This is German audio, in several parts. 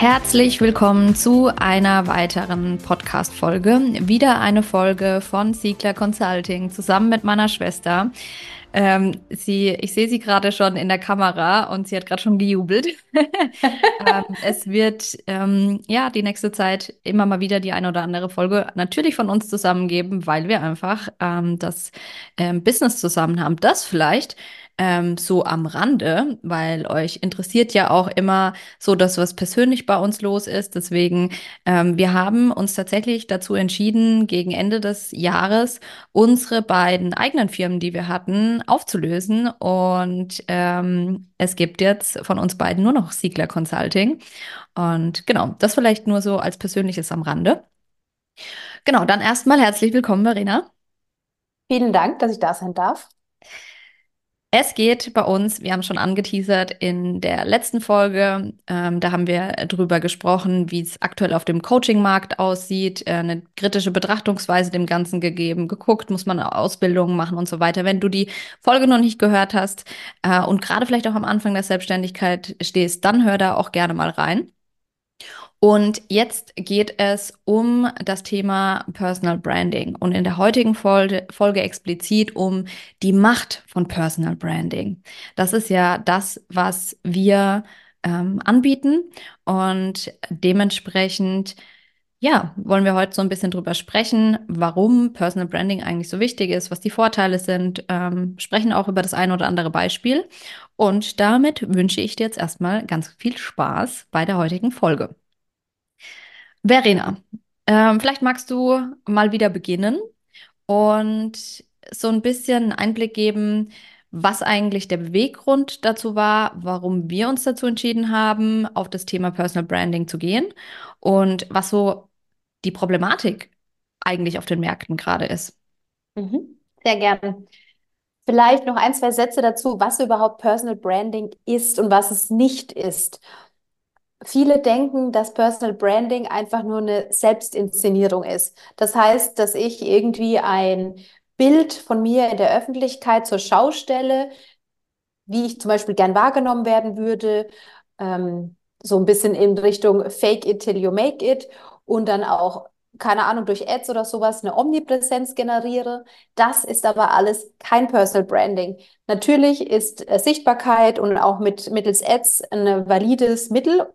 Herzlich willkommen zu einer weiteren Podcast-Folge. Wieder eine Folge von Siegler Consulting zusammen mit meiner Schwester. Ähm, sie, ich sehe sie gerade schon in der Kamera und sie hat gerade schon gejubelt. ähm, es wird ähm, ja die nächste Zeit immer mal wieder die eine oder andere Folge natürlich von uns zusammen geben, weil wir einfach ähm, das ähm, Business zusammen haben. Das vielleicht ähm, so am Rande, weil euch interessiert ja auch immer so das, was persönlich bei uns los ist. Deswegen, ähm, wir haben uns tatsächlich dazu entschieden, gegen Ende des Jahres unsere beiden eigenen Firmen, die wir hatten, aufzulösen. Und ähm, es gibt jetzt von uns beiden nur noch Siegler Consulting. Und genau, das vielleicht nur so als persönliches am Rande. Genau, dann erstmal herzlich willkommen, Verena. Vielen Dank, dass ich da sein darf. Es geht bei uns, wir haben schon angeteasert in der letzten Folge, ähm, da haben wir drüber gesprochen, wie es aktuell auf dem Coaching-Markt aussieht, äh, eine kritische Betrachtungsweise dem Ganzen gegeben, geguckt, muss man Ausbildungen machen und so weiter. Wenn du die Folge noch nicht gehört hast äh, und gerade vielleicht auch am Anfang der Selbstständigkeit stehst, dann hör da auch gerne mal rein. Und jetzt geht es um das Thema Personal Branding und in der heutigen Folge, Folge explizit um die Macht von Personal Branding. Das ist ja das, was wir ähm, anbieten und dementsprechend ja, wollen wir heute so ein bisschen drüber sprechen, warum Personal Branding eigentlich so wichtig ist, was die Vorteile sind, ähm, sprechen auch über das ein oder andere Beispiel. Und damit wünsche ich dir jetzt erstmal ganz viel Spaß bei der heutigen Folge. Verena, ähm, vielleicht magst du mal wieder beginnen und so ein bisschen Einblick geben, was eigentlich der Beweggrund dazu war, warum wir uns dazu entschieden haben, auf das Thema Personal Branding zu gehen und was so die Problematik eigentlich auf den Märkten gerade ist. Mhm. Sehr gerne. Vielleicht noch ein, zwei Sätze dazu, was überhaupt Personal Branding ist und was es nicht ist. Viele denken, dass Personal Branding einfach nur eine Selbstinszenierung ist. Das heißt, dass ich irgendwie ein Bild von mir in der Öffentlichkeit zur Schau stelle, wie ich zum Beispiel gern wahrgenommen werden würde, ähm, so ein bisschen in Richtung Fake it till you make it und dann auch, keine Ahnung, durch Ads oder sowas eine Omnipräsenz generiere. Das ist aber alles kein Personal Branding. Natürlich ist äh, Sichtbarkeit und auch mit mittels Ads ein valides Mittel,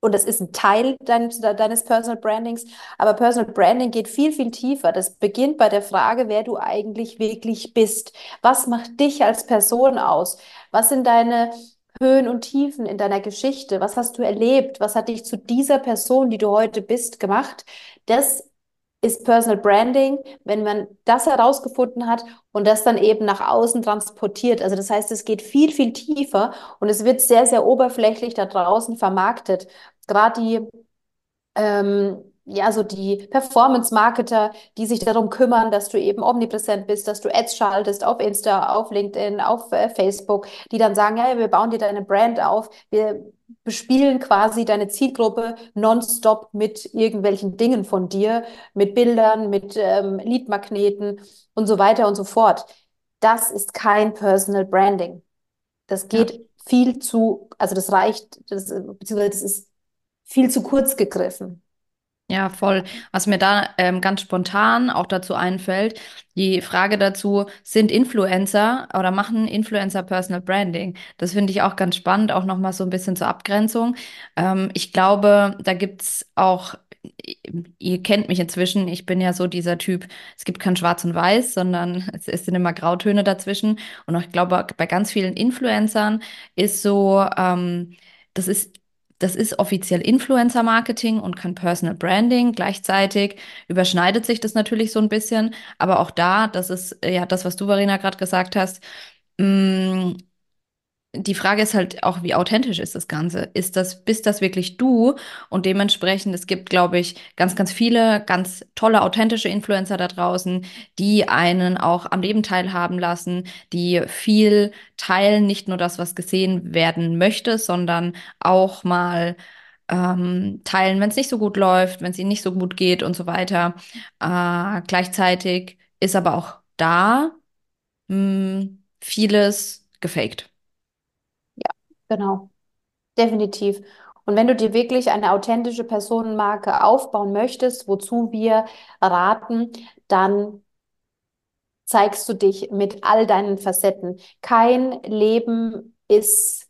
und das ist ein Teil deines, deines Personal Brandings. Aber Personal Branding geht viel, viel tiefer. Das beginnt bei der Frage, wer du eigentlich wirklich bist. Was macht dich als Person aus? Was sind deine Höhen und Tiefen in deiner Geschichte? Was hast du erlebt? Was hat dich zu dieser Person, die du heute bist, gemacht? Das ist Personal Branding, wenn man das herausgefunden hat und das dann eben nach außen transportiert. Also das heißt, es geht viel, viel tiefer und es wird sehr, sehr oberflächlich da draußen vermarktet. Gerade die ähm, ja, so die Performance-Marketer, die sich darum kümmern, dass du eben omnipräsent bist, dass du Ads schaltest auf Insta, auf LinkedIn, auf äh, Facebook, die dann sagen, ja, wir bauen dir deine Brand auf, wir bespielen quasi deine Zielgruppe nonstop mit irgendwelchen Dingen von dir, mit Bildern, mit ähm, Leadmagneten und so weiter und so fort. Das ist kein Personal Branding. Das geht ja. viel zu, also das reicht, das, beziehungsweise das ist viel zu kurz gegriffen. Ja, voll. Was mir da ähm, ganz spontan auch dazu einfällt, die Frage dazu, sind Influencer oder machen Influencer Personal Branding? Das finde ich auch ganz spannend, auch nochmal so ein bisschen zur Abgrenzung. Ähm, ich glaube, da gibt's auch, ihr kennt mich inzwischen, ich bin ja so dieser Typ, es gibt kein Schwarz und Weiß, sondern es, es sind immer Grautöne dazwischen. Und ich glaube, bei ganz vielen Influencern ist so, ähm, das ist das ist offiziell Influencer-Marketing und kein Personal Branding. Gleichzeitig überschneidet sich das natürlich so ein bisschen, aber auch da, das ist ja das, was du, Verena, gerade gesagt hast, mh, die Frage ist halt auch, wie authentisch ist das Ganze? Ist das, bist das wirklich du? Und dementsprechend, es gibt, glaube ich, ganz, ganz viele ganz tolle, authentische Influencer da draußen, die einen auch am Leben teilhaben lassen, die viel teilen, nicht nur das, was gesehen werden möchte, sondern auch mal ähm, teilen, wenn es nicht so gut läuft, wenn es ihnen nicht so gut geht und so weiter. Äh, gleichzeitig ist aber auch da mh, vieles gefaked. Genau. Definitiv. Und wenn du dir wirklich eine authentische Personenmarke aufbauen möchtest, wozu wir raten, dann zeigst du dich mit all deinen Facetten. Kein Leben ist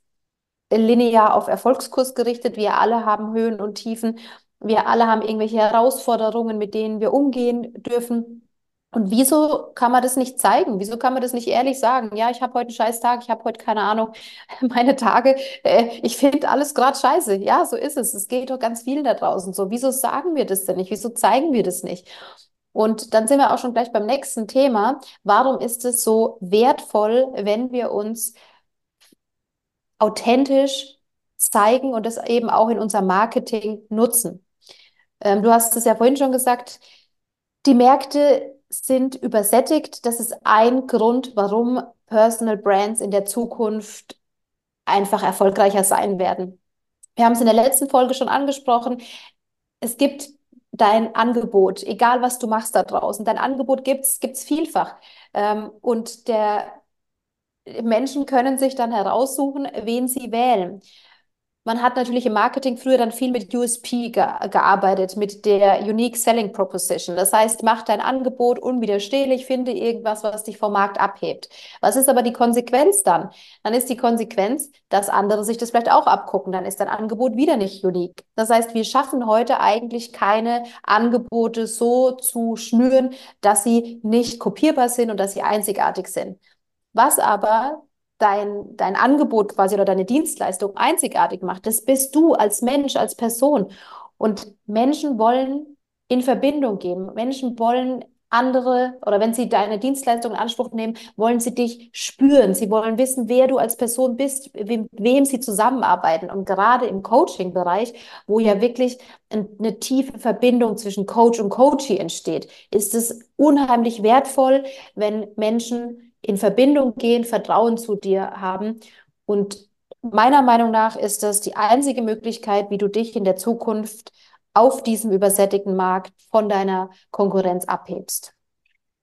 linear auf Erfolgskurs gerichtet. Wir alle haben Höhen und Tiefen. Wir alle haben irgendwelche Herausforderungen, mit denen wir umgehen dürfen. Und wieso kann man das nicht zeigen? Wieso kann man das nicht ehrlich sagen? Ja, ich habe heute einen scheiß Tag, ich habe heute keine Ahnung, meine Tage, äh, ich finde alles gerade scheiße. Ja, so ist es. Es geht doch ganz vielen da draußen so. Wieso sagen wir das denn nicht? Wieso zeigen wir das nicht? Und dann sind wir auch schon gleich beim nächsten Thema. Warum ist es so wertvoll, wenn wir uns authentisch zeigen und das eben auch in unserem Marketing nutzen? Ähm, du hast es ja vorhin schon gesagt, die Märkte sind übersättigt. Das ist ein Grund, warum Personal Brands in der Zukunft einfach erfolgreicher sein werden. Wir haben es in der letzten Folge schon angesprochen. Es gibt dein Angebot, egal was du machst da draußen. Dein Angebot gibt's, gibt's vielfach. Ähm, und der Menschen können sich dann heraussuchen, wen sie wählen. Man hat natürlich im Marketing früher dann viel mit USP ge gearbeitet, mit der Unique Selling Proposition. Das heißt, mach dein Angebot unwiderstehlich, finde irgendwas, was dich vom Markt abhebt. Was ist aber die Konsequenz dann? Dann ist die Konsequenz, dass andere sich das vielleicht auch abgucken. Dann ist dein Angebot wieder nicht unique. Das heißt, wir schaffen heute eigentlich keine Angebote so zu schnüren, dass sie nicht kopierbar sind und dass sie einzigartig sind. Was aber dein, dein Angebot quasi oder deine Dienstleistung einzigartig macht. Das bist du als Mensch, als Person. Und Menschen wollen in Verbindung gehen. Menschen wollen andere oder wenn sie deine Dienstleistung in Anspruch nehmen, wollen sie dich spüren. Sie wollen wissen, wer du als Person bist, wem, wem sie zusammenarbeiten. Und gerade im Coaching-Bereich, wo ja wirklich eine tiefe Verbindung zwischen Coach und Coachee entsteht, ist es unheimlich wertvoll, wenn Menschen in Verbindung gehen, Vertrauen zu dir haben. Und meiner Meinung nach ist das die einzige Möglichkeit, wie du dich in der Zukunft auf diesem übersättigten Markt von deiner Konkurrenz abhebst.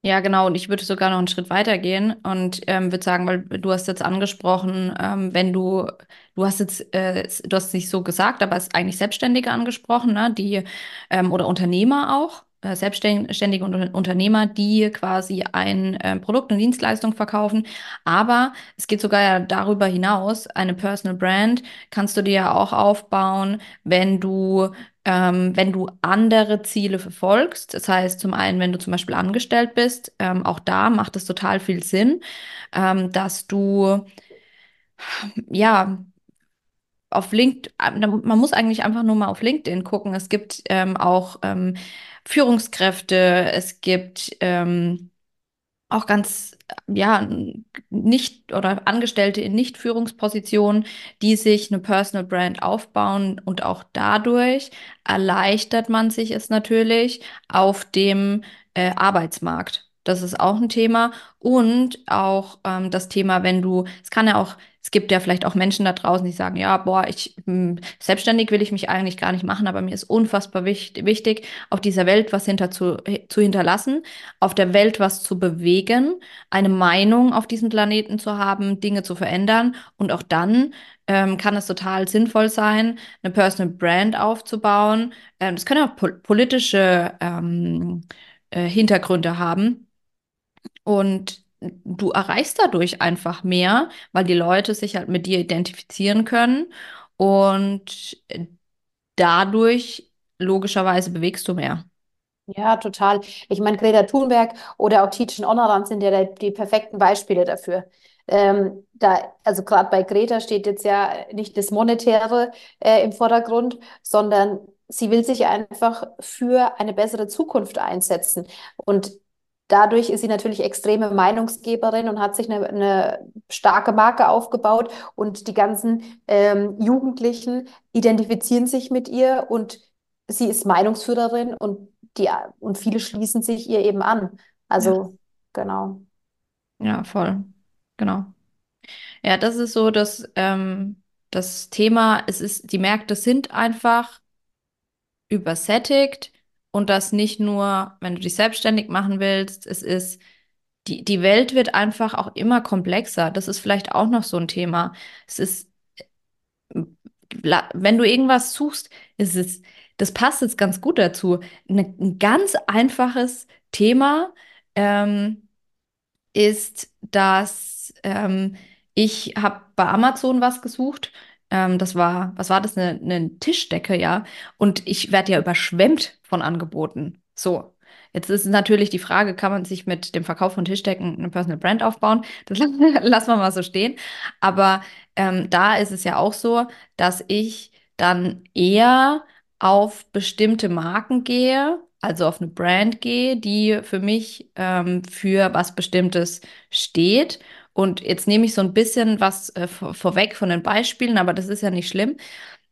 Ja, genau. Und ich würde sogar noch einen Schritt weiter gehen und ähm, würde sagen, weil du hast jetzt angesprochen, ähm, wenn du, du hast jetzt, äh, du hast nicht so gesagt, aber es ist eigentlich Selbstständige angesprochen, ne, die ähm, oder Unternehmer auch. Äh, selbstständige Unternehmer, die quasi ein äh, Produkt und Dienstleistung verkaufen. Aber es geht sogar darüber hinaus. Eine Personal Brand kannst du dir ja auch aufbauen, wenn du ähm, wenn du andere Ziele verfolgst. Das heißt, zum einen, wenn du zum Beispiel angestellt bist, ähm, auch da macht es total viel Sinn, ähm, dass du ja auf LinkedIn, man muss eigentlich einfach nur mal auf LinkedIn gucken. Es gibt ähm, auch ähm, Führungskräfte, es gibt ähm, auch ganz, ja, nicht oder Angestellte in Nicht-Führungspositionen, die sich eine Personal Brand aufbauen und auch dadurch erleichtert man sich es natürlich auf dem äh, Arbeitsmarkt. Das ist auch ein Thema. Und auch ähm, das Thema, wenn du, es kann ja auch, es gibt ja vielleicht auch Menschen da draußen, die sagen, ja, boah, ich hm, selbstständig will ich mich eigentlich gar nicht machen, aber mir ist unfassbar wichtig, wichtig auf dieser Welt was hinter zu, zu hinterlassen, auf der Welt was zu bewegen, eine Meinung auf diesem Planeten zu haben, Dinge zu verändern. Und auch dann ähm, kann es total sinnvoll sein, eine Personal Brand aufzubauen. Ähm, können auch po politische ähm, äh, Hintergründe haben und du erreichst dadurch einfach mehr, weil die Leute sich halt mit dir identifizieren können und dadurch logischerweise bewegst du mehr. Ja, total. Ich meine, Greta Thunberg oder auch Tietjen Onaran sind ja die, die perfekten Beispiele dafür. Ähm, da, also gerade bei Greta steht jetzt ja nicht das Monetäre äh, im Vordergrund, sondern sie will sich einfach für eine bessere Zukunft einsetzen. Und dadurch ist sie natürlich extreme Meinungsgeberin und hat sich eine, eine starke Marke aufgebaut. Und die ganzen ähm, Jugendlichen identifizieren sich mit ihr und sie ist Meinungsführerin und, die, und viele schließen sich ihr eben an. Ja, Also, genau. ja, voll. Genau. Ja, das ist so das, ähm, das Thema. Es ist, die Märkte sind einfach übersättigt und das nicht nur, wenn du dich selbstständig machen willst. Es ist, die, die Welt wird einfach auch immer komplexer. Das ist vielleicht auch noch so ein Thema. Es ist, la- wenn du irgendwas suchst, ist das passt jetzt ganz gut dazu. Ein ganz einfaches Thema. Ähm, ist, dass ähm, ich habe bei Amazon was gesucht. Ähm, das war, was war das, eine, eine Tischdecke, ja. Und ich werde ja überschwemmt von Angeboten. So. Jetzt ist natürlich die Frage, kann man sich mit dem Verkauf von Tischdecken eine Personal Brand aufbauen? Das lassen wir mal so stehen. Aber ähm, da ist es ja auch so, dass ich dann eher auf bestimmte Marken gehe, also auf eine Brand gehe, die für mich ähm, für was Bestimmtes steht. Und jetzt nehme ich so ein bisschen was äh, vor vorweg von den Beispielen, aber das ist ja nicht schlimm.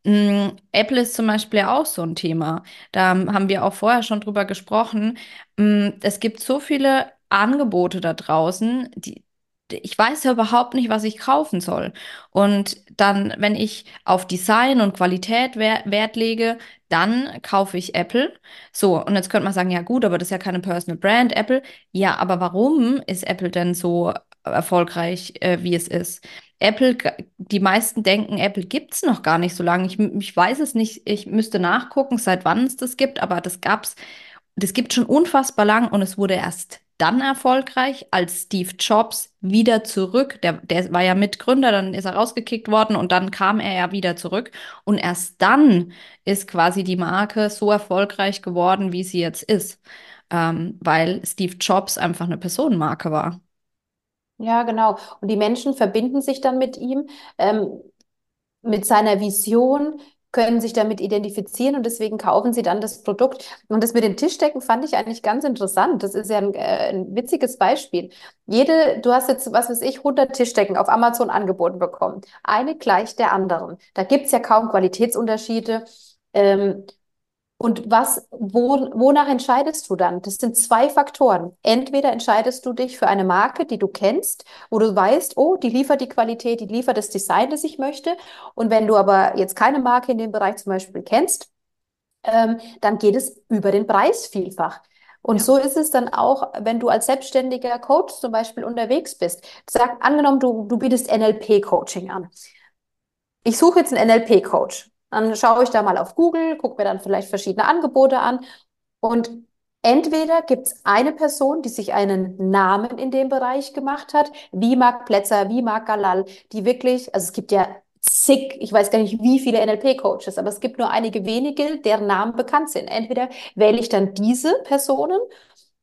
Mm, Apple ist zum Beispiel ja auch so ein Thema. Da haben wir auch vorher schon drüber gesprochen. Mm, Es gibt so viele Angebote da draußen, die, ich weiß ja überhaupt nicht, was ich kaufen soll. Und dann, wenn ich auf Design und Qualität Wer Wert lege, dann kaufe ich Apple. So, und jetzt könnte man sagen, ja gut, aber das ist ja keine Personal Brand, Apple. Ja, aber warum ist Apple denn so erfolgreich, äh, wie es ist? Apple, die meisten denken, Apple gibt es noch gar nicht so lange. Ich, ich weiß es nicht, ich müsste nachgucken, seit wann es das gibt, aber das gab's, das gibt schon unfassbar lang und es wurde erst dann erfolgreich, als Steve Jobs wieder zurück, der, der war ja Mitgründer, dann ist er rausgekickt worden und dann kam er ja wieder zurück und erst dann ist quasi die Marke so erfolgreich geworden, wie sie jetzt ist, ähm, weil Steve Jobs einfach eine Personenmarke war. Ja, genau. Und die Menschen verbinden sich dann mit ihm, ähm, mit seiner Vision, können sich damit identifizieren und deswegen kaufen sie dann das Produkt. Und das mit den Tischdecken fand ich eigentlich ganz interessant. Das ist ja ein, äh, ein witziges Beispiel. Jede, du hast jetzt, was weiß ich, 100 Tischdecken auf Amazon angeboten bekommen. Eine gleich der anderen. Da gibt's ja kaum Qualitätsunterschiede. Ähm, und was, wo, wonach entscheidest du dann? Das sind zwei Faktoren. Entweder entscheidest du dich für eine Marke, die du kennst, wo du weißt, oh, die liefert die Qualität, die liefert das Design, das ich möchte. Und wenn du aber jetzt keine Marke in dem Bereich zum Beispiel kennst, ähm, dann geht es über den Preis vielfach. Und so ist es dann auch, wenn du als selbstständiger Coach zum Beispiel unterwegs bist. Sag, angenommen, du, du bietest NLP-Coaching an. Ich suche jetzt einen NLP-Coach. Dann schaue ich da mal auf Google, gucke mir dann vielleicht verschiedene Angebote an. Und entweder gibt es eine Person, die sich einen Namen in dem Bereich gemacht hat, wie Marc Plätzer, wie Marc Galal, die wirklich, also es gibt ja zig, ich weiß gar nicht, wie viele NLP-Coaches, aber es gibt nur einige wenige, deren Namen bekannt sind. Entweder wähle ich dann diese Personen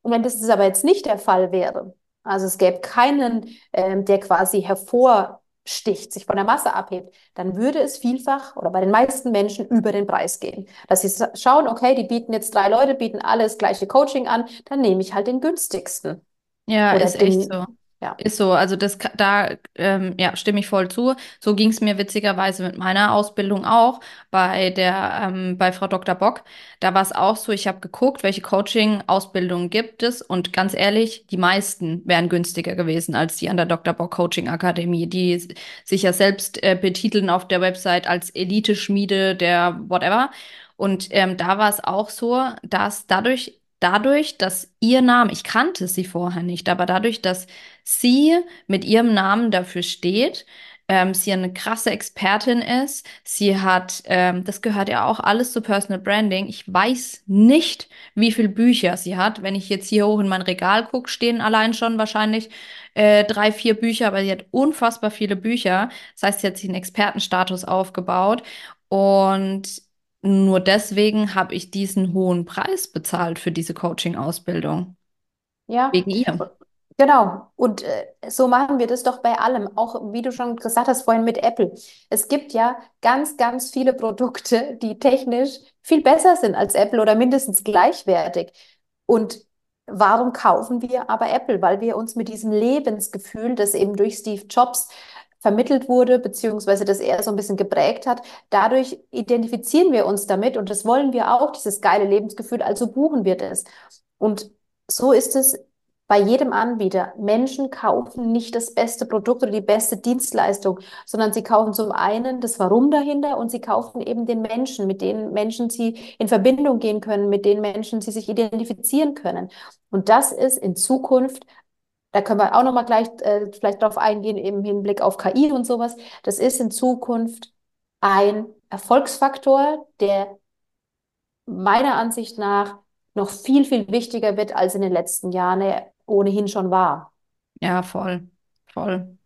und wenn das aber jetzt nicht der Fall wäre, also es gäbe keinen, ähm, der quasi hervorsticht, sich von der Masse abhebt, dann würde es vielfach oder bei den meisten Menschen über den Preis gehen. Dass sie schauen, okay, die bieten jetzt drei Leute, bieten alle das gleiche Coaching an, dann nehme ich halt den günstigsten. Ja, Oder ist echt den, so. Ja. Ist so. Also das da ähm, ja, stimme ich voll zu. So ging es mir witzigerweise mit meiner Ausbildung auch bei der ähm, bei Frau Dr. Bock. Da war es auch so, ich habe geguckt, welche Coaching-Ausbildungen gibt es und ganz ehrlich, die meisten wären günstiger gewesen als die an der Dr. Bock Coaching Akademie, die sich ja selbst äh, betiteln auf der Website als Elite-Schmiede der whatever. Und ähm, da war es auch so, dass dadurch dadurch, dass ihr Name, ich kannte sie vorher nicht, aber dadurch, dass sie mit ihrem Namen dafür steht, ähm, sie eine krasse Expertin ist, sie hat, ähm, das gehört ja auch alles zu Personal Branding. Ich weiß nicht, wie viele Bücher sie hat. Wenn ich jetzt hier hoch in mein Regal gucke, stehen allein schon wahrscheinlich äh, drei, vier Bücher, aber sie hat unfassbar viele Bücher. Das heißt, sie hat sich einen Expertenstatus aufgebaut und nur deswegen habe ich diesen hohen Preis bezahlt für diese Coaching-Ausbildung. Ja, Wegen ihr. Genau. Und äh, so machen wir das doch bei allem. Auch wie du schon gesagt hast vorhin mit Apple. Es gibt ja ganz, ganz viele Produkte, die technisch viel besser sind als Apple oder mindestens gleichwertig. Und warum kaufen wir aber Apple? Weil wir uns mit diesem Lebensgefühl, das eben durch Steve Jobs vermittelt wurde, beziehungsweise das er so ein bisschen geprägt hat. Dadurch identifizieren wir uns damit und das wollen wir auch, dieses geile Lebensgefühl, also buchen wir das. Und so ist es bei jedem Anbieter. Menschen kaufen nicht das beste Produkt oder die beste Dienstleistung, sondern sie kaufen zum einen das Warum dahinter und sie kaufen eben den Menschen, mit denen Menschen sie in Verbindung gehen können, mit denen Menschen sie sich identifizieren können. Und das ist in Zukunft da können wir auch noch mal gleich äh, vielleicht darauf eingehen im Hinblick auf KI und sowas. Das ist in Zukunft ein Erfolgsfaktor, der meiner Ansicht nach noch viel, viel wichtiger wird, als in den letzten Jahren ohnehin schon war. Ja, voll, voll.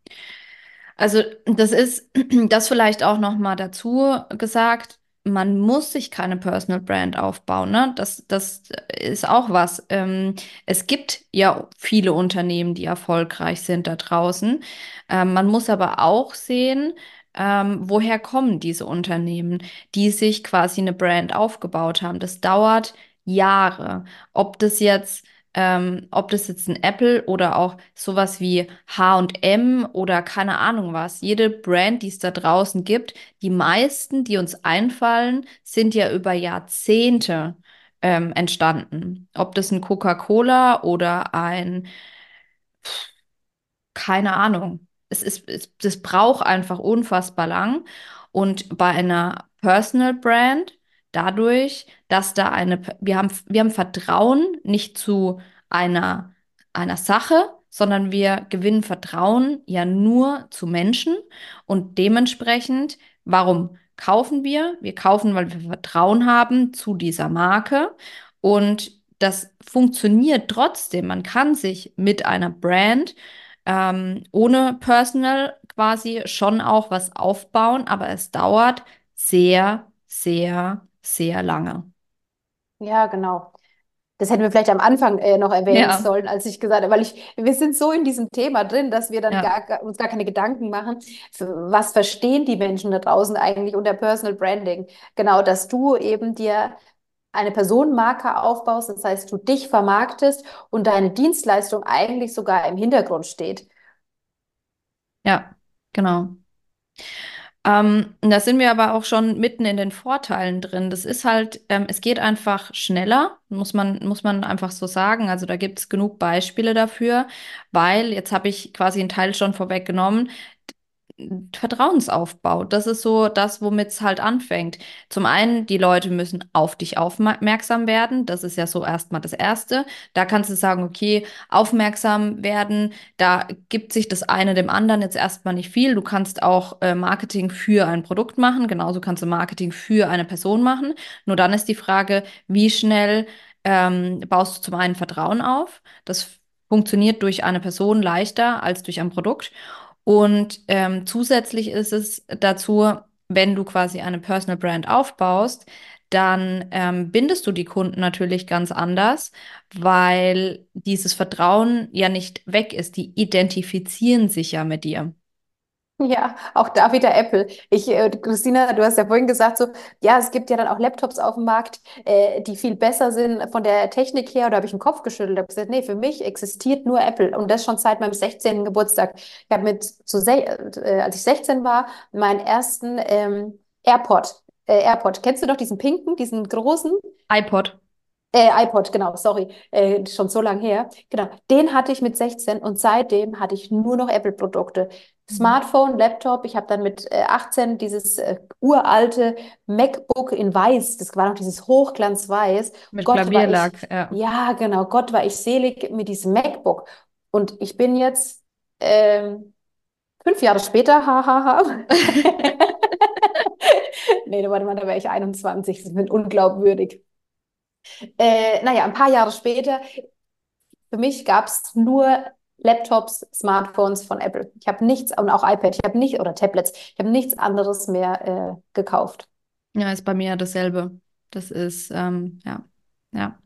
Also das ist das vielleicht auch noch mal dazu gesagt. Man muss sich keine Personal Brand aufbauen, ne? Das, das ist auch was. Ähm, es gibt ja viele Unternehmen, die erfolgreich sind da draußen. Ähm, man muss aber auch sehen, ähm, woher kommen diese Unternehmen, die sich quasi eine Brand aufgebaut haben. Das dauert Jahre. Ob das jetzt ähm, ob das jetzt ein Apple oder auch sowas wie H&M oder keine Ahnung was, jede Brand, die es da draußen gibt, die meisten, die uns einfallen, sind ja über Jahrzehnte ähm, entstanden. Ob das ein Coca-Cola oder ein, keine Ahnung. Es ist, es, das braucht einfach unfassbar lang. Und bei einer Personal Brand, dadurch, dass da eine, wir haben, wir haben Vertrauen nicht zu einer, einer Sache, sondern wir gewinnen Vertrauen ja nur zu Menschen und dementsprechend, warum kaufen wir? Wir kaufen, weil wir Vertrauen haben zu dieser Marke und das funktioniert trotzdem. Man kann sich mit einer Brand ähm, ohne Personal quasi schon auch was aufbauen, aber es dauert sehr, sehr, sehr lange. Ja, genau. Das hätten wir vielleicht am Anfang äh, noch erwähnen Ja, sollen, als ich gesagt habe, weil ich, wir sind so in diesem Thema drin, dass wir dann ja, gar, uns gar keine Gedanken machen, was verstehen die Menschen da draußen eigentlich unter Personal Branding. Genau, dass du eben dir eine Personenmarke aufbaust, das heißt, du dich vermarktest und deine Dienstleistung eigentlich sogar im Hintergrund steht. ja, genau. Ähm, da sind wir aber auch schon mitten in den Vorteilen drin. Das ist halt, ähm, es geht einfach schneller, muss man, muss man einfach so sagen. Also da gibt es genug Beispiele dafür, weil jetzt habe ich quasi einen Teil schon vorweggenommen. Vertrauensaufbau. Das ist so das, womit es halt anfängt. Zum einen, die Leute müssen auf dich aufmerksam werden. Das ist ja so erstmal das Erste. Da kannst du sagen, okay, aufmerksam werden. Da gibt sich das eine dem anderen jetzt erstmal nicht viel. Du kannst auch äh, Marketing für ein Produkt machen. Genauso kannst du Marketing für eine Person machen. Nur dann ist die Frage, wie schnell ähm, baust du zum einen Vertrauen auf? Das funktioniert durch eine Person leichter als durch ein Produkt. Und ähm, zusätzlich ist es dazu, wenn du quasi eine Personal Brand aufbaust, dann ähm, bindest du die Kunden natürlich ganz anders, weil dieses Vertrauen ja nicht weg ist. Die identifizieren sich ja mit dir. Ja, auch da wieder Apple. Ich, äh, Christina, du hast ja vorhin gesagt, so, ja, es gibt ja dann auch Laptops auf dem Markt, äh, die viel besser sind von der Technik her. Da habe ich den Kopf geschüttelt, habe gesagt, nee, für mich existiert nur Apple und das schon seit meinem 16. Geburtstag. Ich habe mit, zu äh, als ich 16 war, meinen ersten ähm, AirPod, äh, AirPod. Kennst du doch diesen pinken, diesen großen? iPod. Äh, iPod, genau, sorry, äh, schon so lange her. Genau, den hatte ich mit 16 und seitdem hatte ich nur noch Apple-Produkte. Mhm. Smartphone, Laptop, ich habe dann mit äh, 18 dieses äh, uralte MacBook in Weiß, das war noch dieses Hochglanzweiß. Mit Gott war ich, Klavierlack, ja. ja genau, Gott war ich selig mit diesem MacBook. Und ich bin jetzt ähm, fünf Jahre später, hahaha. Nee, warte mal, da wäre ich 21, das ist unglaubwürdig. Äh, naja, ein paar Jahre später, für mich gab es nur Laptops, Smartphones von Apple. Ich habe nichts, und auch iPad, ich habe nicht, oder Tablets, ich habe nichts anderes mehr äh, gekauft. Ja, ist bei mir dasselbe. Das ist, ähm, ja, ja.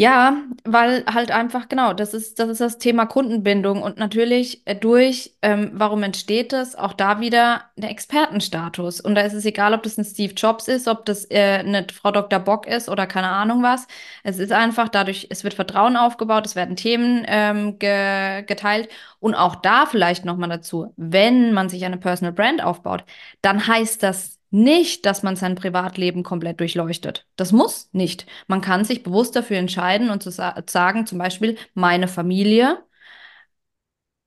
Ja, weil halt einfach, genau, das ist, das ist das Thema Kundenbindung und natürlich äh, durch, ähm, warum entsteht das? Auch da wieder der Expertenstatus. Und da ist es egal, ob das ein Steve Jobs ist, ob das äh, eine Frau Dr. Bock ist oder keine Ahnung was. Es ist einfach dadurch, es wird Vertrauen aufgebaut, es werden Themen ähm, ge geteilt und auch da vielleicht nochmal dazu, wenn man sich eine Personal Brand aufbaut, dann heißt das nicht, dass man sein Privatleben komplett durchleuchtet. Das muss nicht. Man kann sich bewusst dafür entscheiden und zu sa sagen, zum Beispiel, meine Familie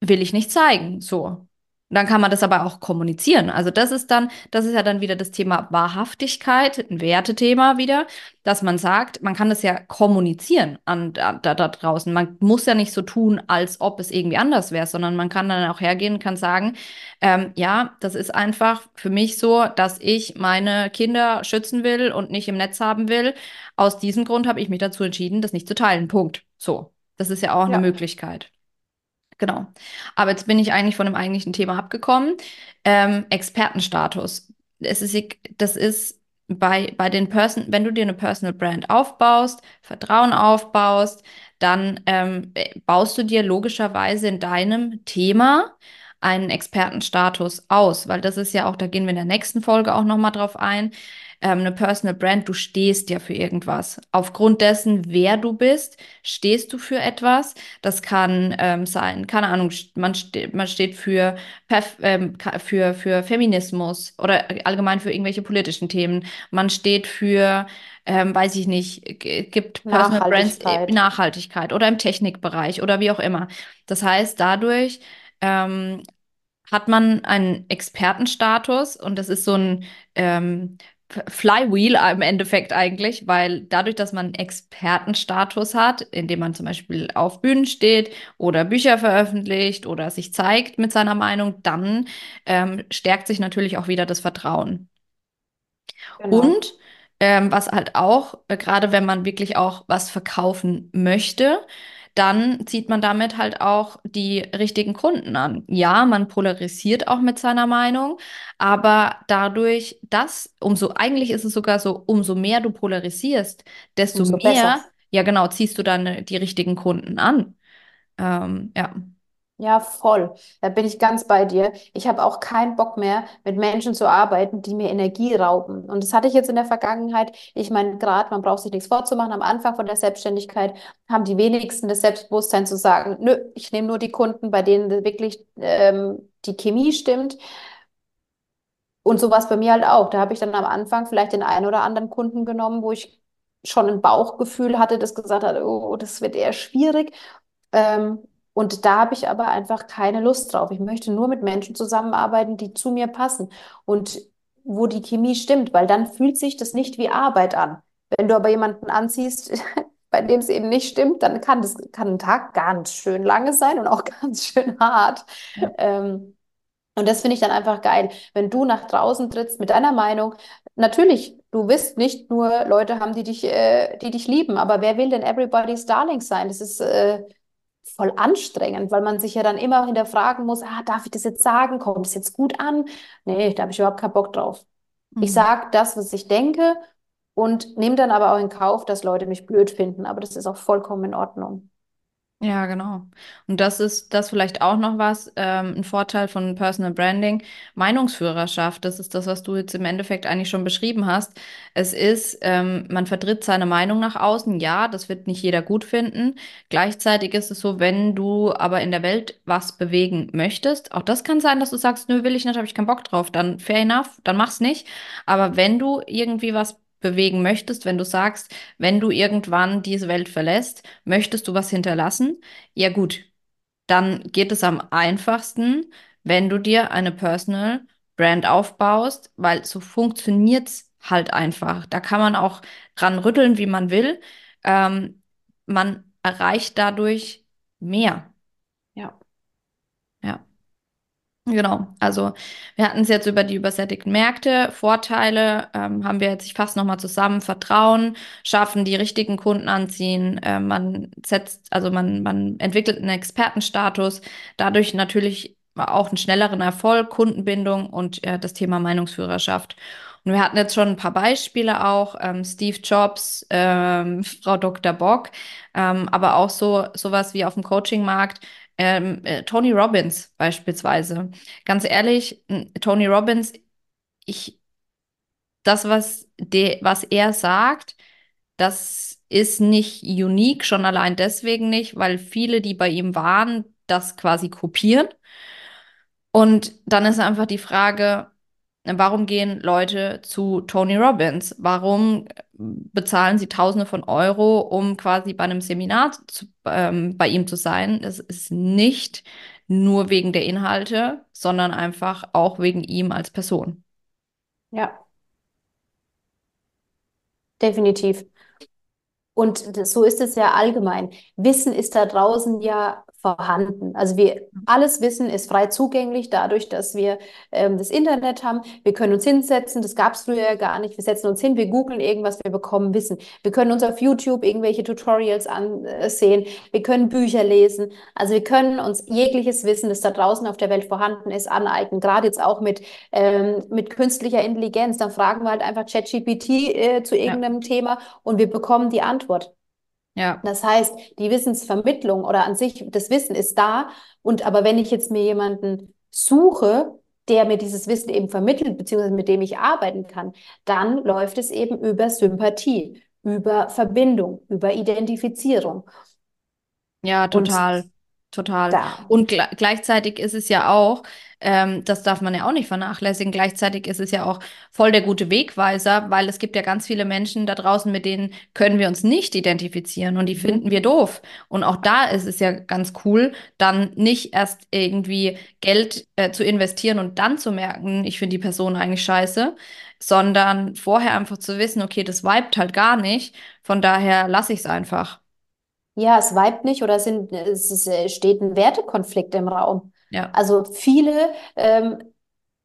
will ich nicht zeigen. So. Dann kann man das aber auch kommunizieren. Also das ist dann, das ist ja dann wieder das Thema Wahrhaftigkeit, ein Wertethema wieder, dass man sagt, man kann das ja kommunizieren an, da, da, draußen. Man muss ja nicht so tun, als ob es irgendwie anders wäre, sondern man kann dann auch hergehen und kann sagen, ähm, ja, das ist einfach für mich so, dass ich meine Kinder schützen will und nicht im Netz haben will. Aus diesem Grund habe ich mich dazu entschieden, das nicht zu teilen. Punkt. So. Das ist ja auch eine Ja, Möglichkeit. Genau. Aber jetzt bin ich eigentlich von dem eigentlichen Thema abgekommen. Ähm, Expertenstatus. Es ist, das ist bei, bei den Person, wenn du dir eine Personal Brand aufbaust, Vertrauen aufbaust, dann ähm, äh, baust du dir logischerweise in deinem Thema einen Expertenstatus aus, weil das ist ja auch, da gehen wir in der nächsten Folge auch nochmal drauf ein. Ähm, eine Personal Brand, du stehst ja für irgendwas. Aufgrund dessen, wer du bist, stehst du für etwas. Das kann ähm, sein, keine Ahnung, man, ste man steht für, Perf ähm, für, für Feminismus oder allgemein für irgendwelche politischen Themen. Man steht für, ähm, weiß ich nicht, gibt Personal Brands Nachhaltigkeit. Nachhaltigkeit oder im Technikbereich oder wie auch immer. Das heißt, dadurch ähm, hat man einen Expertenstatus und das ist so ein ähm, Flywheel im Endeffekt eigentlich, weil dadurch, dass man Expertenstatus hat, indem man zum Beispiel auf Bühnen steht oder Bücher veröffentlicht oder sich zeigt mit seiner Meinung, dann ähm, stärkt sich natürlich auch wieder das Vertrauen. Genau. Und ähm, was halt auch, äh, gerade wenn man wirklich auch was verkaufen möchte, dann zieht man damit halt auch die richtigen Kunden an. Ja, man polarisiert auch mit seiner Meinung, aber dadurch, dass umso, eigentlich ist es sogar so, umso mehr du polarisierst, desto Umso besser. mehr, ja genau, ziehst du dann die richtigen Kunden an. Ähm, ja. Ja, voll. Da bin ich ganz bei dir. Ich habe auch keinen Bock mehr, mit Menschen zu arbeiten, die mir Energie rauben. Und das hatte ich jetzt in der Vergangenheit. Ich meine, gerade, man braucht sich nichts vorzumachen. Am Anfang von der Selbstständigkeit haben die wenigsten das Selbstbewusstsein zu sagen, nö, ich nehme nur die Kunden, bei denen wirklich ähm, die Chemie stimmt. Und sowas bei mir halt auch. Da habe ich dann am Anfang vielleicht den einen oder anderen Kunden genommen, wo ich schon ein Bauchgefühl hatte, das gesagt hat, oh, das wird eher schwierig. Ähm, und da habe ich aber einfach keine Lust drauf. Ich möchte nur mit Menschen zusammenarbeiten, die zu mir passen und wo die Chemie stimmt, weil dann fühlt sich das nicht wie Arbeit an. Wenn du aber jemanden anziehst, bei dem es eben nicht stimmt, dann kann das kann ein Tag ganz schön lange sein und auch ganz schön hart. Ja. Ähm, und das finde ich dann einfach geil, wenn du nach draußen trittst mit deiner Meinung. Natürlich, du wirst nicht nur Leute haben, die dich, äh, die dich lieben, aber wer will denn everybody's darling sein? Das ist äh, voll anstrengend, weil man sich ja dann immer hinterfragen muss, ah, darf ich das jetzt sagen? Kommt es jetzt gut an? Nee, da habe ich überhaupt keinen Bock drauf. Ich Mhm. sage das, was ich denke und nehme dann aber auch in Kauf, dass Leute mich blöd finden. Aber das ist auch vollkommen in Ordnung. Ja, genau. Und das ist das vielleicht auch noch was, ähm, ein Vorteil von Personal Branding, Meinungsführerschaft. Das ist das, was du jetzt im Endeffekt eigentlich schon beschrieben hast. Es ist, ähm, man vertritt seine Meinung nach außen. Ja, das wird nicht jeder gut finden. Gleichzeitig ist es so, wenn du aber in der Welt was bewegen möchtest, auch das kann sein, dass du sagst, nö, will ich nicht, habe ich keinen Bock drauf. Dann fair enough, dann mach's nicht. Aber wenn du irgendwie was bewegen möchtest, wenn du sagst, wenn du irgendwann diese Welt verlässt, Möchtest du was hinterlassen? Ja gut, dann geht es am einfachsten, wenn du dir eine Personal Brand aufbaust, weil so funktioniert's halt einfach. Da kann man auch dran rütteln, wie man will. Ähm, man erreicht dadurch mehr. Ja. Ja. Genau, also wir hatten es jetzt über die übersättigten Märkte, Vorteile, ähm, haben wir jetzt ich fasse nochmal zusammen, Vertrauen, schaffen, die richtigen Kunden anziehen, äh, man setzt, also man, man entwickelt einen Expertenstatus, dadurch natürlich auch einen schnelleren Erfolg, Kundenbindung und äh, das Thema Meinungsführerschaft. Und wir hatten jetzt schon ein paar Beispiele auch, ähm, Steve Jobs, ähm, Frau Dr. Bock, ähm, aber auch so sowas wie auf dem Coachingmarkt. Ähm, äh, Tony Robbins beispielsweise. Ganz ehrlich, Tony Robbins, ich, das, was, de, was er sagt, das ist nicht unique, schon allein deswegen nicht, weil viele, die bei ihm waren, das quasi kopieren. Und dann ist einfach die Frage, warum gehen Leute zu Tony Robbins? Warum bezahlen sie Tausende von Euro, um quasi bei einem Seminar zu, ähm, bei ihm zu sein? Es ist nicht nur wegen der Inhalte, sondern einfach auch wegen ihm als Person. Ja, definitiv. Und so ist es ja allgemein. Wissen ist da draußen ja vorhanden. Also wir alles Wissen ist frei zugänglich dadurch, dass wir ähm, das Internet haben. Wir können uns hinsetzen, das gab es früher ja gar nicht. Wir setzen uns hin, wir googeln irgendwas, wir bekommen Wissen. Wir können uns auf YouTube irgendwelche Tutorials ansehen, wir können Bücher lesen. Also wir können uns jegliches Wissen, das da draußen auf der Welt vorhanden ist, aneignen. Gerade jetzt auch mit, ähm, mit künstlicher Intelligenz. Dann fragen wir halt einfach ChatGPT äh, zu irgendeinem ja. Thema und wir bekommen die Antwort. Ja. Das heißt, die Wissensvermittlung oder an sich, das Wissen ist da. Und aber wenn ich jetzt mir jemanden suche, der mir dieses Wissen eben vermittelt, beziehungsweise mit dem ich arbeiten kann, dann läuft es eben über Sympathie, über Verbindung, über Identifizierung. Ja, total. Und total. Da. Und gleichzeitig ist es ja auch, ähm, das darf man ja auch nicht vernachlässigen. Gleichzeitig ist es ja auch voll der gute Wegweiser, weil es gibt ja ganz viele Menschen da draußen, mit denen können wir uns nicht identifizieren und die mhm. finden wir doof. Und auch da ist es ja ganz cool, dann nicht erst irgendwie Geld äh, zu investieren und dann zu merken, ich finde die Person eigentlich scheiße, sondern vorher einfach zu wissen, okay, das vibet halt gar nicht. Von daher lasse ich es einfach. Ja, es vibet nicht oder sind, es äh, steht ein Wertekonflikt im Raum. Ja. Also viele ähm,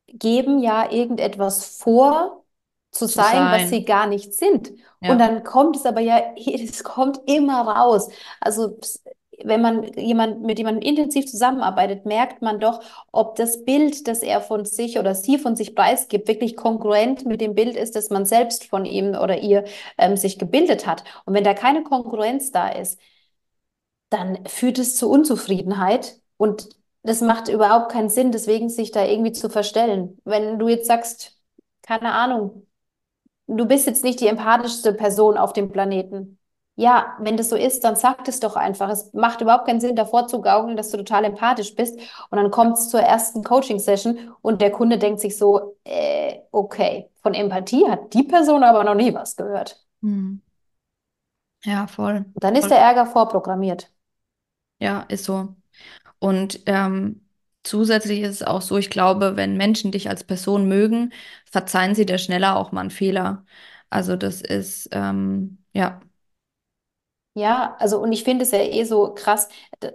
geben ja irgendetwas vor, zu, zu sein, sein, was sie gar nicht sind. Ja. Und dann kommt es aber ja, es kommt immer raus. Also wenn man jemand, mit jemandem intensiv zusammenarbeitet, merkt man doch, ob das Bild, das er von sich oder sie von sich preisgibt, wirklich konkurrent mit dem Bild ist, das man selbst von ihm oder ihr ähm, sich gebildet hat. Und wenn da keine Konkurrenz da ist, dann führt es zu Unzufriedenheit und das macht überhaupt keinen Sinn, deswegen sich da irgendwie zu verstellen. Wenn du jetzt sagst, keine Ahnung, du bist jetzt nicht die empathischste Person auf dem Planeten. Ja, wenn das so ist, dann sag es doch einfach. Es macht überhaupt keinen Sinn, davor zu gaukeln, dass du total empathisch bist. Und dann kommt es zur ersten Coaching-Session und der Kunde denkt sich so, äh, okay, von Empathie hat die Person aber noch nie was gehört. Hm. Ja, voll. dann ist der Ärger vorprogrammiert. Ja, ist so. Und ähm, zusätzlich ist es auch so, ich glaube, wenn Menschen dich als Person mögen, verzeihen sie dir schneller auch mal einen Fehler. Also das ist, ähm, ja. Ja, also und ich finde es ja eh so krass.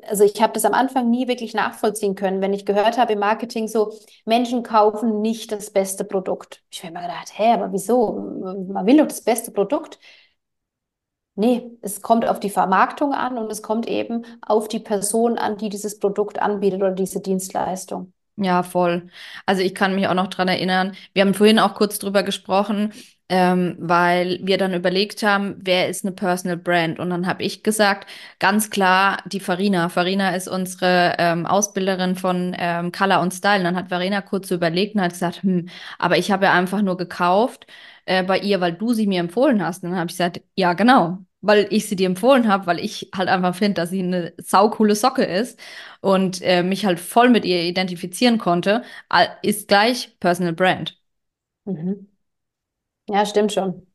Also ich habe das am Anfang nie wirklich nachvollziehen können, wenn ich gehört habe im Marketing so, Menschen kaufen nicht das beste Produkt. Ich habe mir gedacht, hä, aber wieso? Man will doch das beste Produkt. Nee, es kommt auf die Vermarktung an und es kommt eben auf die Person an, die dieses Produkt anbietet oder diese Dienstleistung. Ja, voll. Also ich kann mich auch noch dran erinnern, wir haben vorhin auch kurz drüber gesprochen, ähm, weil wir dann überlegt haben, wer ist eine Personal Brand? Und dann habe ich gesagt, ganz klar die Farina. Farina ist unsere ähm, Ausbilderin von ähm, Color und Style. Und dann hat Farina kurz überlegt und hat gesagt, hm, aber ich habe ja einfach nur gekauft äh, bei ihr, weil du sie mir empfohlen hast. Und dann habe ich gesagt, ja, genau, weil ich sie dir empfohlen habe, weil ich halt einfach finde, dass sie eine saukoole Socke ist und äh, mich halt voll mit ihr identifizieren konnte, ist gleich Personal Brand. Mhm. Ja, stimmt schon.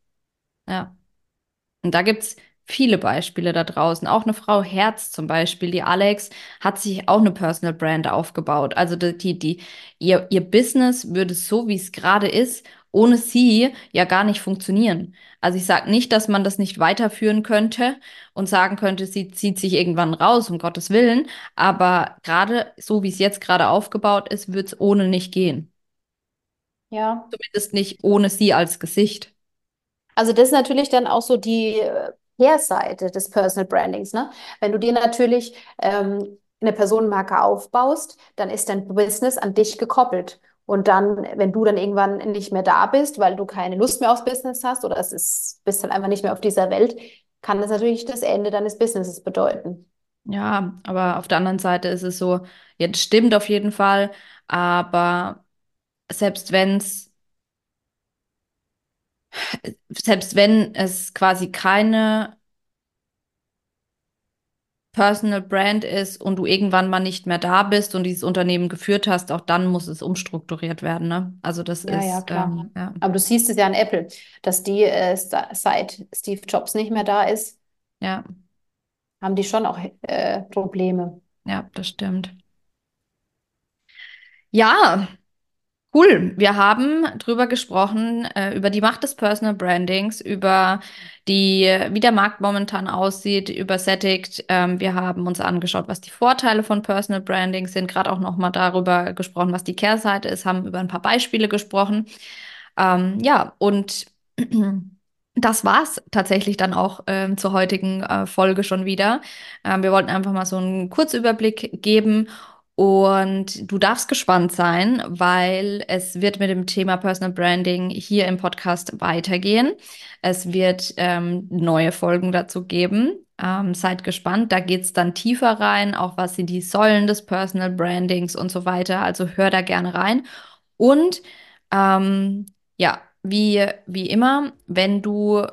Ja. Und da gibt es viele Beispiele da draußen. Auch eine Frau Herz zum Beispiel, die Alex, hat sich auch eine Personal Brand aufgebaut. Also die, die, ihr, ihr Business würde so, wie es gerade ist, ohne sie ja gar nicht funktionieren. Also ich sage nicht, dass man das nicht weiterführen könnte und sagen könnte, sie zieht sich irgendwann raus, um Gottes Willen. Aber gerade so, wie es jetzt gerade aufgebaut ist, wird es ohne nicht gehen. Ja. Zumindest nicht ohne sie als Gesicht. Also das ist natürlich dann auch so die äh, Kehrseite des Personal Brandings. Ne? Wenn du dir natürlich ähm, eine Personenmarke aufbaust, dann ist dein Business an dich gekoppelt. Und dann, wenn du dann irgendwann nicht mehr da bist, weil du keine Lust mehr aufs Business hast oder es ist, bist halt einfach nicht mehr auf dieser Welt, kann das natürlich das Ende deines Businesses bedeuten. Ja, aber auf der anderen Seite ist es so, jetzt stimmt auf jeden Fall, aber selbst wenn es, selbst wenn es quasi keine Personal Brand ist und du irgendwann mal nicht mehr da bist und dieses Unternehmen geführt hast, auch dann muss es umstrukturiert werden, ne? Also das Ja, ja, ist, klar. ähm, ja, Aber du siehst es ja an Apple, dass die äh, seit Steve Jobs nicht mehr da ist, ja, haben die schon auch äh, Probleme. ja, das stimmt. Ja, Cool, wir haben drüber gesprochen, äh, über die Macht des Personal Brandings, über die, wie der Markt momentan aussieht, übersättigt. Ähm, wir haben uns angeschaut, was die Vorteile von Personal Branding sind, gerade auch nochmal darüber gesprochen, was die Kehrseite ist, haben über ein paar Beispiele gesprochen. Ähm, ja, und das war's tatsächlich dann auch ähm, zur heutigen äh, Folge schon wieder. Ähm, wir wollten einfach mal so einen Kurzüberblick geben und du darfst gespannt sein, weil es wird mit dem Thema Personal Branding hier im Podcast weitergehen. Es wird ähm, neue Folgen dazu geben. Ähm, seid gespannt, da geht's dann tiefer rein, auch was sind die Säulen des Personal Brandings und so weiter. Also hör da gerne rein. Und ähm, ja, wie, wie immer, wenn du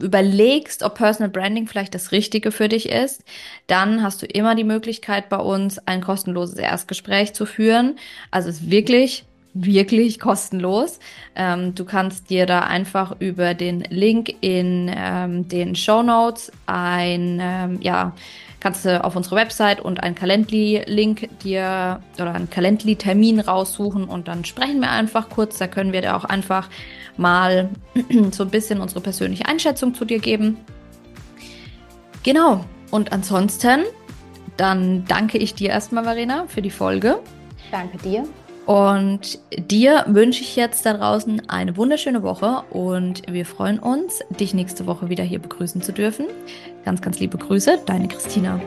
überlegst, ob Personal Branding vielleicht das Richtige für dich ist, dann hast du immer die Möglichkeit bei uns ein kostenloses Erstgespräch zu führen. Also es ist wirklich, wirklich kostenlos. Ähm, du kannst dir da einfach über den Link in ähm, den Show Notes ein, ähm, ja, kannst du auf unsere Website und einen Calendly-Link dir oder einen Calendly-Termin raussuchen und dann sprechen wir einfach kurz. Da können wir dir auch einfach mal so ein bisschen unsere persönliche Einschätzung zu dir geben. Genau. Und ansonsten, dann danke ich dir erstmal, Marina, für die Folge. Danke dir. Und dir wünsche ich jetzt da draußen eine wunderschöne Woche und wir freuen uns, dich nächste Woche wieder hier begrüßen zu dürfen. Ganz, ganz liebe Grüße, deine Christina.